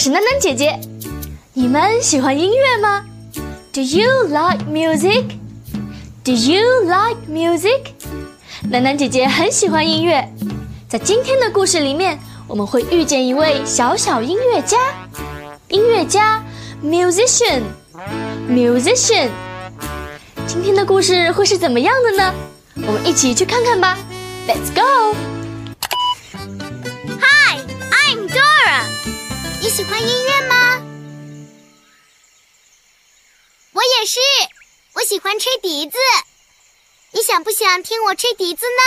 是楠楠姐姐，你们喜欢音乐吗？Do you like music? Do you like music? 楠楠姐姐很喜欢音乐，在今天的故事里面，我们会遇见一位小小音乐家，音乐家，musician, musician。今天的故事会是怎么样的呢？我们一起去看看吧，Let's go。你喜欢音乐吗？我也是，我喜欢吹笛子。你想不想听我吹笛子呢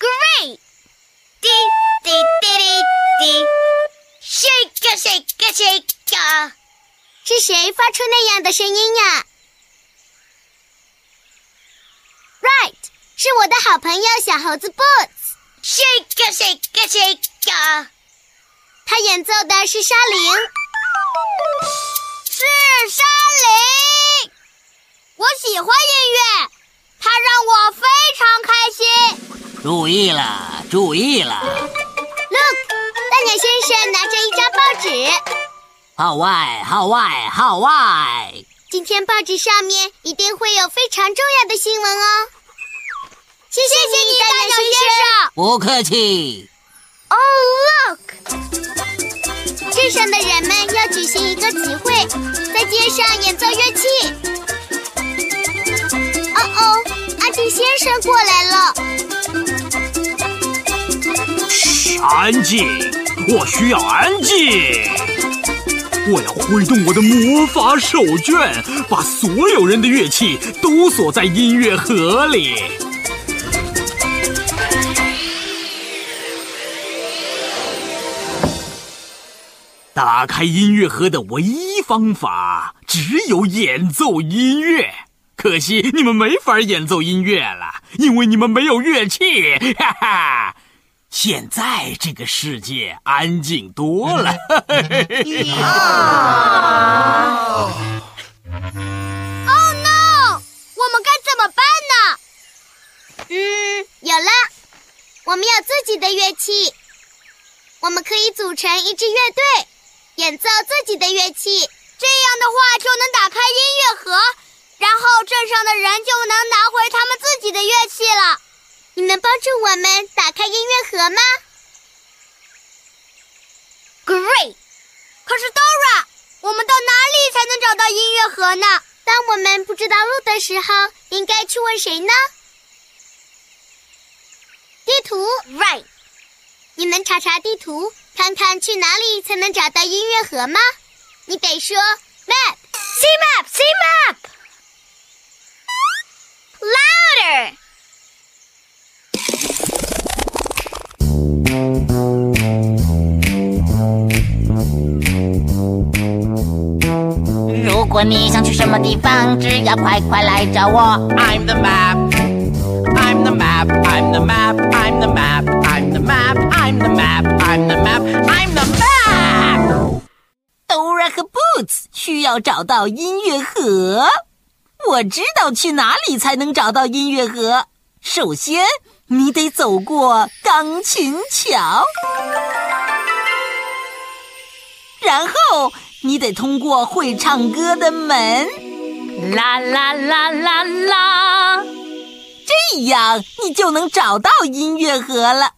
？Great！滴滴滴滴滴，shake a shake a shake 啊！是谁发出那样的声音呀？Right，是我的好朋友小猴子 Boots。Shake shake shake 啊！他演奏的是沙铃，是沙铃。我喜欢音乐，它让我非常开心。注意了，注意了！Look，大鸟先生拿着一张报纸。号外，号外，号外！今天报纸上面一定会有非常重要的新闻哦。不客气。Oh look！镇上的人们要举行一个集会，在街上演奏乐器。哦哦，阿迪先生过来了。嘘，安静！我需要安静。我要挥动我的魔法手绢，把所有人的乐器都锁在音乐盒里。打开音乐盒的唯一方法只有演奏音乐，可惜你们没法演奏音乐了，因为你们没有乐器。哈哈，现在这个世界安静多了。Oh no！我们该怎么办呢？嗯，有了，我们有自己的乐器，我们可以组成一支乐队。演奏自己的乐器，这样的话就能打开音乐盒，然后镇上的人就能拿回他们自己的乐器了。你能帮助我们打开音乐盒吗？Great！可是 Dora，我们到哪里才能找到音乐盒呢？当我们不知道路的时候，应该去问谁呢？地图，Right！你能查查地图？看看去哪里才能找到音乐盒吗？你得说 map，see map，see map，louder。如果你想去什么地方，只要快快来找我。I'm the map，I'm the map，I'm the map，I'm the map，I'm the map，I'm the map，I'm the map。需要找到音乐盒，我知道去哪里才能找到音乐盒。首先，你得走过钢琴桥，然后你得通过会唱歌的门，啦啦啦啦啦，这样你就能找到音乐盒了。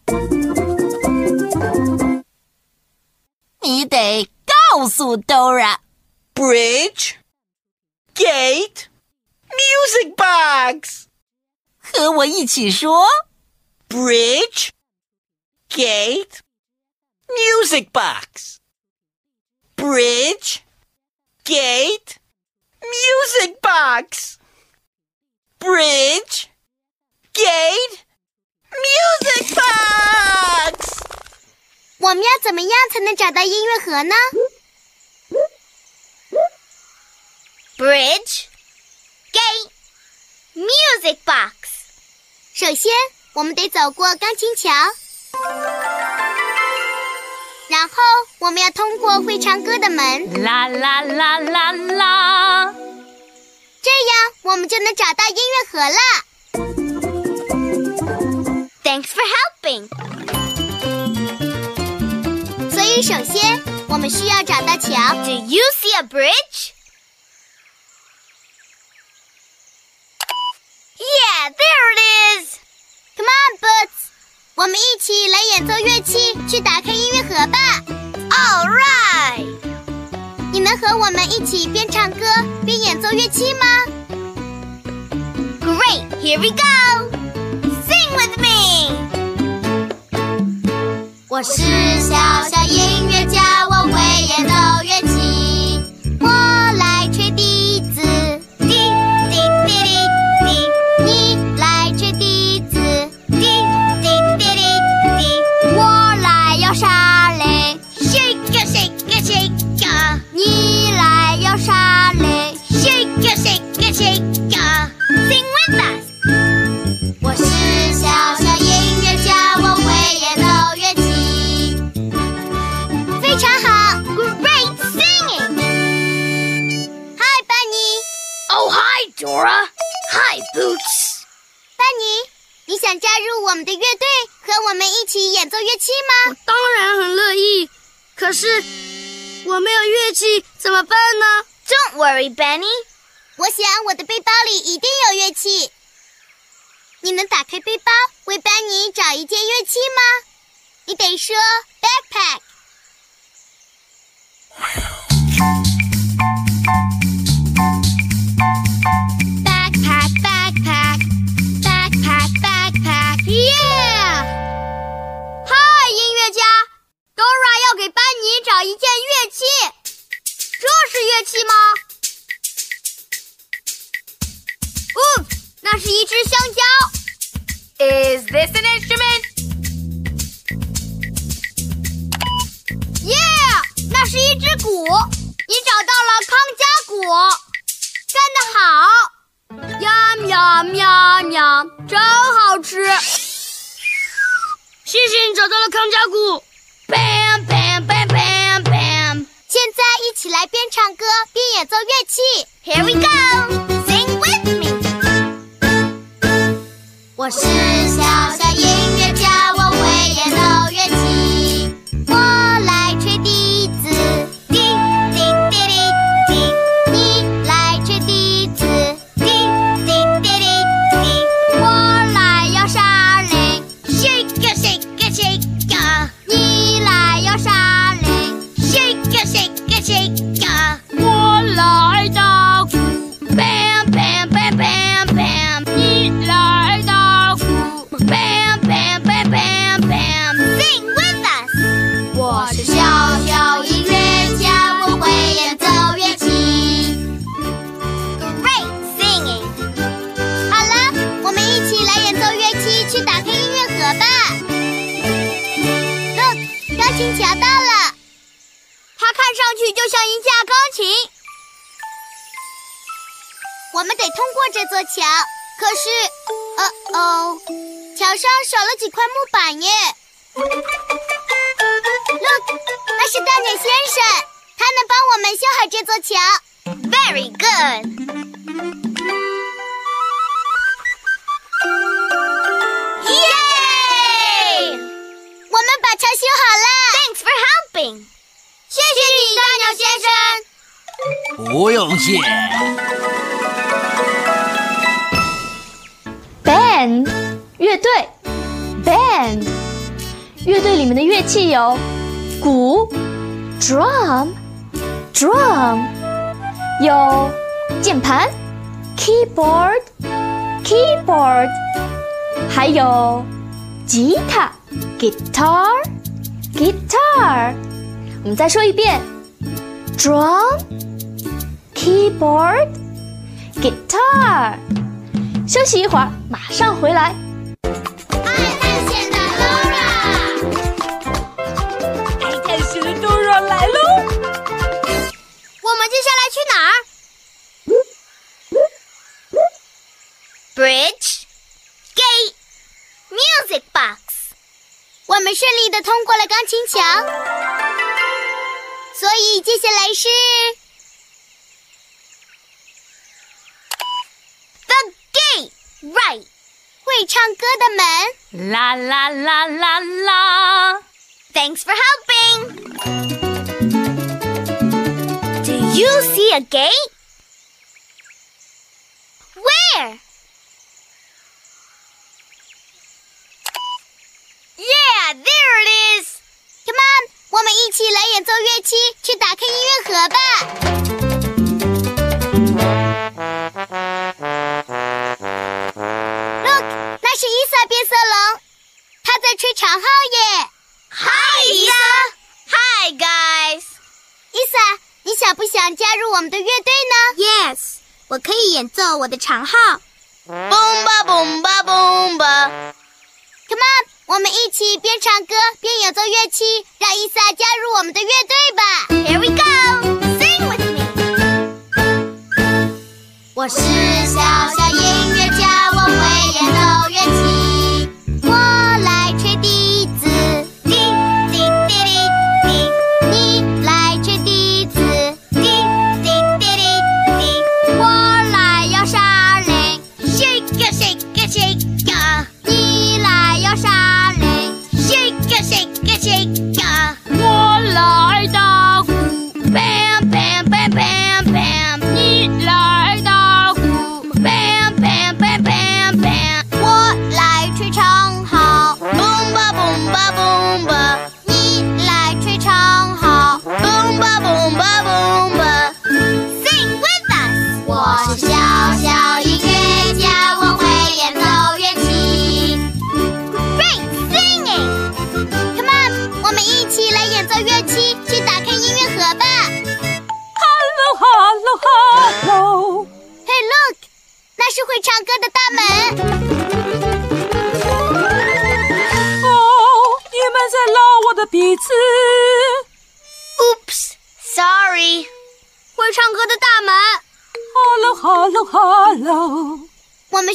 你得。告诉 Dora，Bridge，Gate，Music。 music box. 和我一起说 Bridge, gate, music box. Bridge, gate, music box. Bridge, gate, music box. 我们要怎么样才能找到音乐盒呢 ？Bridge, gate, music box。首先，我们得走过钢琴桥，然后我们要通过会唱歌的门，啦啦啦啦啦！这样我们就能找到音乐盒了。Thanks for helping。所以，首先我们需要找到桥。Do you see a bridge? Yeah, there it is. Come on, Boots. 我们一起来演奏乐器，去打开音乐盒吧。All right. 你能和我们一起边唱歌边演奏乐器吗？Great, here we go. Sing with me. 我是小小音 想加入我们的乐队，和我们一起演奏乐器吗？我当然很乐意，可是我没有乐器怎么办呢？Don't worry, Benny。我想我的背包里一定有乐器。你能打开背包为班尼找一件乐器吗？你得说 backpack。Backpack, 要给班尼找一件乐器，这是乐器吗？哦，那是一只香蕉。Is this an instrument? Yeah，那是一只鼓。你找到了康佳鼓，干得好！呀喵喵喵，真好吃。谢谢你找到了康佳鼓。Bam bam bam bam bam。现在一起来边唱歌边演奏乐器。Here we go, sing with me。我是小小音乐家，我会演奏我们得通过这座桥，可是，呃哦，桥上少了几块木板耶。Look，那是大鸟先生，他能帮我们修好这座桥。Very good。耶！我们把桥修好了。Thanks for helping。谢谢你，大鸟先生。不用谢。Band 乐队，Band 乐队里面的乐器有鼓，drum，drum，有键盘 keyboard keyboard，还有吉他 guitar guitar。我们再说一遍，drum keyboard guitar。休息一会儿，马上回来。爱探险的 Laura，爱探险的 Dora 来喽！我们接下来去哪儿？Bridge Gate Music Box，我们顺利的通过了钢琴墙，所以接下来是 The Gate Right，会唱歌的门。啦啦啦啦啦。 Thanks for helping. Do you see a gate? Where? 一起来演奏乐器，去打开音乐盒吧。Look，那是伊萨变色龙，它在吹长号耶。Hi，伊萨。Hi guys。伊萨，你想不想加入我们的乐队呢？Yes，我可以演奏我的长号。Boom ba boom ba boom ba。Come on，我们一起边唱歌边演奏乐器，让伊萨加入我们的乐队吧。Here we go，sing with me。我是小小音乐家，我会演奏乐器。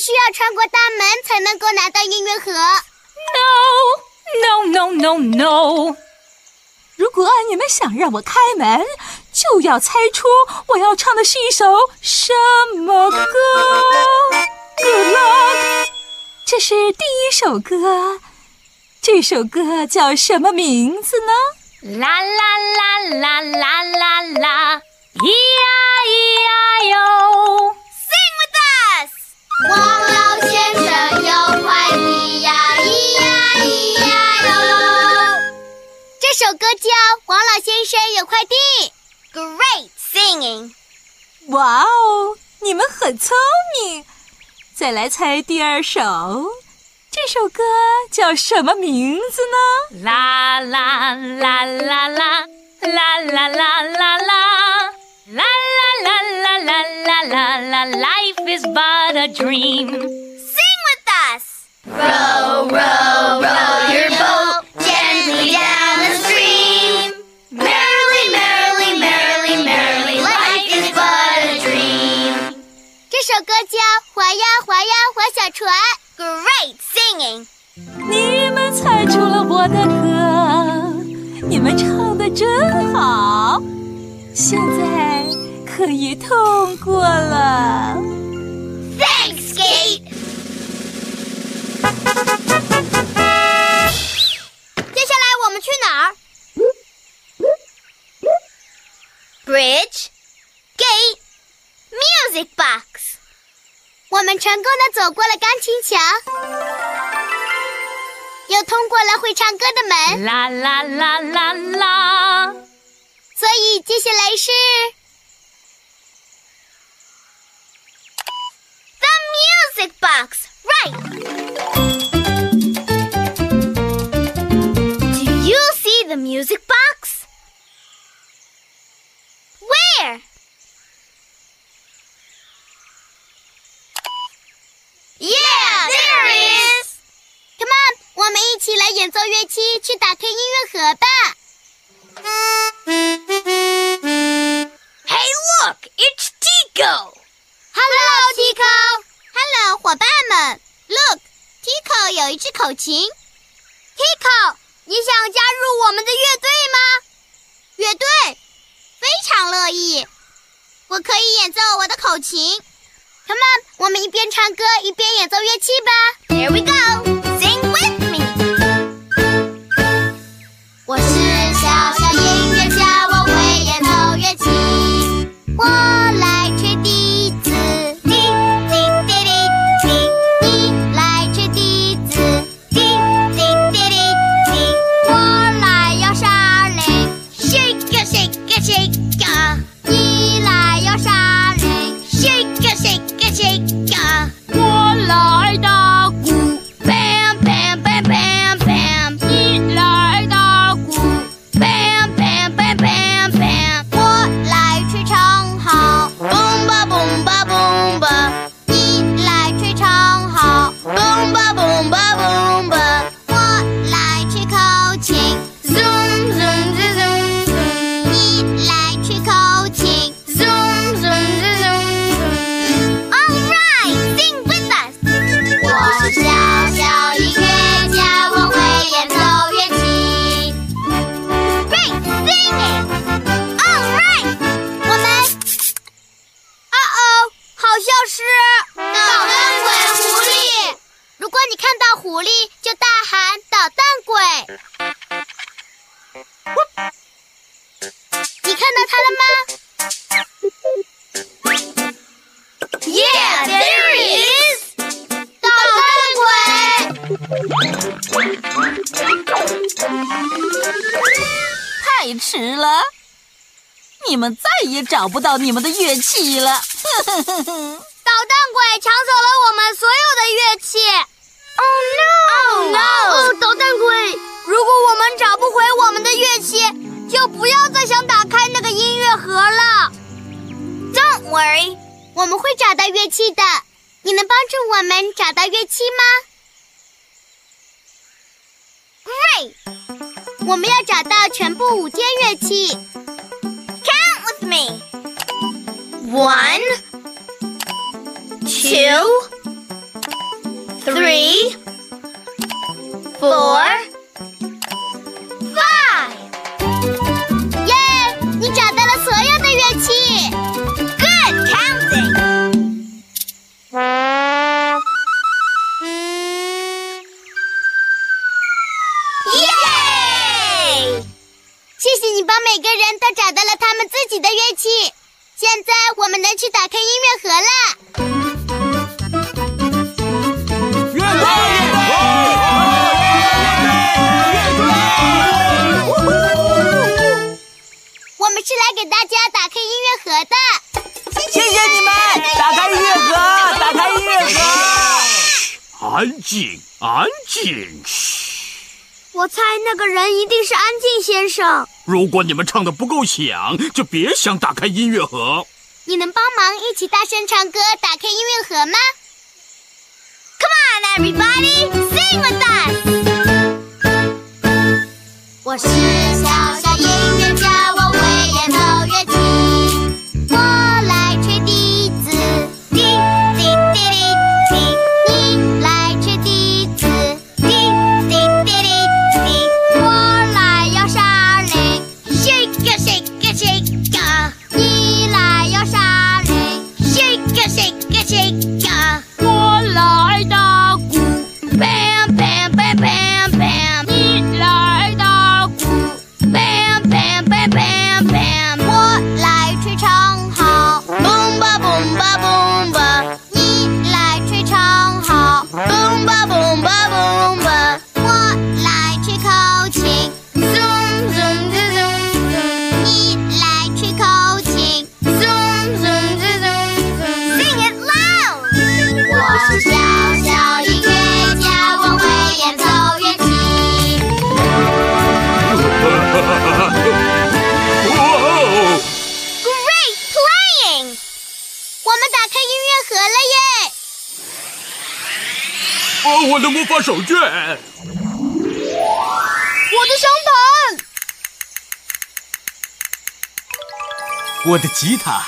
需要穿过大门才能够拿到音乐盒。No no no no no！如果你们想让我开门，就要猜出我要唱的是一首什么歌。Good luck！这是第一首歌，这首歌叫什么名字呢？啦啦啦啦啦啦啦，咿呀咿呀哟。这首歌叫《王老先生有快递》。Great singing。哇哦，你们很聪明！再来猜第二首，这首歌叫什么名字呢？啦啦啦啦啦啦啦啦啦啦 啦啦啦啦啦啦啦，Life is but a dream。 Sing with us. Row, row, row your boat gently down the stream. Merrily, merrily, merrily, merrily, life is but a dream. 这首歌叫《划呀划呀划小船》。Great singing. 你们猜出了我的歌，你们唱的真好， 现在可以通过了。Thanks, Kate. 接下来我们去哪儿？Bridge, gate, music box。我们成功的走过了钢琴墙，又通过了会唱歌的门，啦啦啦啦啦，所以接下来是 The Music Box, right? Do you see the music box? Where? Yeah, there is. it is. Come on，我们一起来演奏乐器，去打开音乐盒吧。Tico. Hello, Tico. Hello，伙伴们。Look，Tico 有一支口琴。Tico，你想加入我们的乐队吗？乐队，非常乐意。我可以演奏我的口琴。Come on，我们一边唱歌一边演奏乐器吧。Here we go, sing with me。我是也找不到你们的乐器了。捣蛋鬼抢走了我们所有的乐器。Oh no! Oh no! 哦，捣蛋鬼！如果我们找不回我们的乐器，就不要再想打开那个音乐盒了。Don't worry，我们会找到乐器的。你能帮助我们找到乐器吗？Great！我们要找到全部五件乐器。One, two, three, four, five. 耶！你找到了所有的乐器。Good counting. 耶！谢谢你帮每个人都找到了他们自己的乐器。现在我们能去打开音乐盒了。乐队，我们是来给大家打开音乐盒的。谢谢你们，打开音乐盒，打开音乐盒。安静，安静。嘘我猜那个人一定是安静先生。如果你们唱的不够响，就别想打开音乐盒。你能帮忙一起大声唱歌，打开音乐盒吗？Come on, everybody, sing with us. 我是小小音魔法手绢，我的香盘，我的吉他，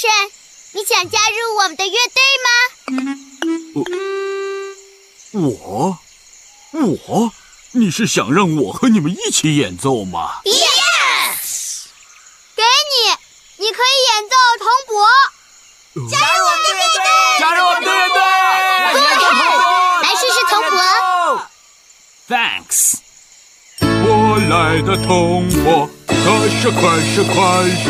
安静先生，你想加入我们的乐队吗？我，我，你是想让我和你们一起演奏吗？Yes，给你，你可以演奏铜钹。加入我们的乐队，加入我们的乐队！来试试铜钹。Thanks。我来的铜钹，可是快是快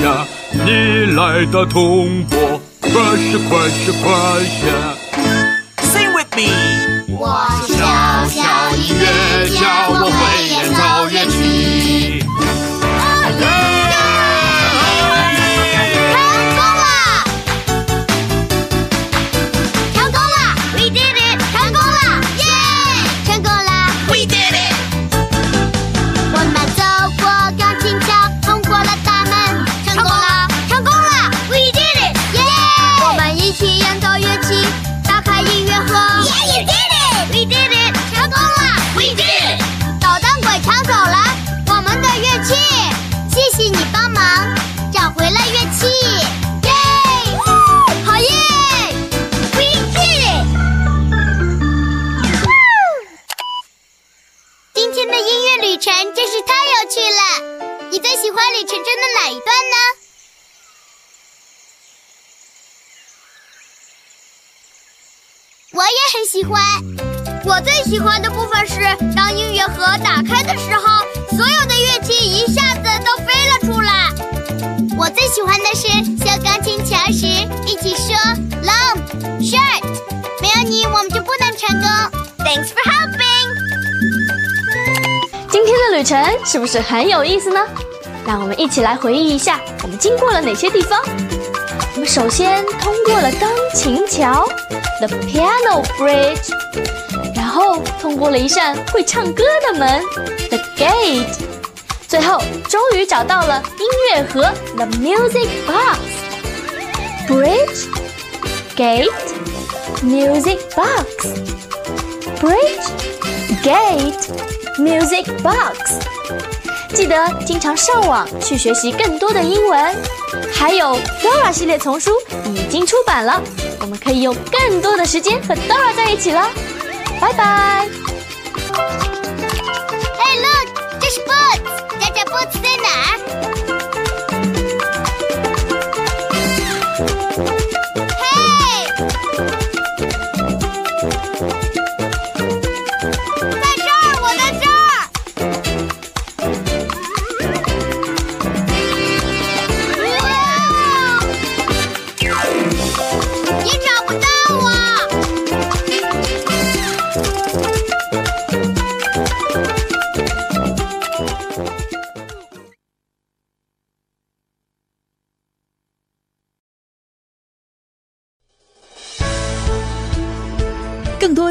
呀！你来的铜钹，可是快是快呀！Sing with me。我是小小音乐家，我替你帮忙找回了乐器。耶！好耶！We did it! 今天的音乐旅程真是太有趣了。你最喜欢旅程中的哪一段呢？我也很喜欢。我最喜欢的部分是，当音乐盒打开的时候，所有的乐器一下。我最喜欢的是修钢琴桥时一起说 long short，没有你我们就不能成功。Thanks for helping。今天的旅程是不是很有意思呢？让我们一起来回忆一下，我们经过了哪些地方。我们首先通过了钢琴桥，the piano bridge，然后通过了一扇会唱歌的门，the gate，最后终于找到了音乐盒，the music box。Bridge, gate, music box. Bridge, gate, music box. 记得经常上网去学习更多的英文。还有 Dora 系列丛书已经出版了，我们可以用更多的时间和 Dora 在一起了。拜拜。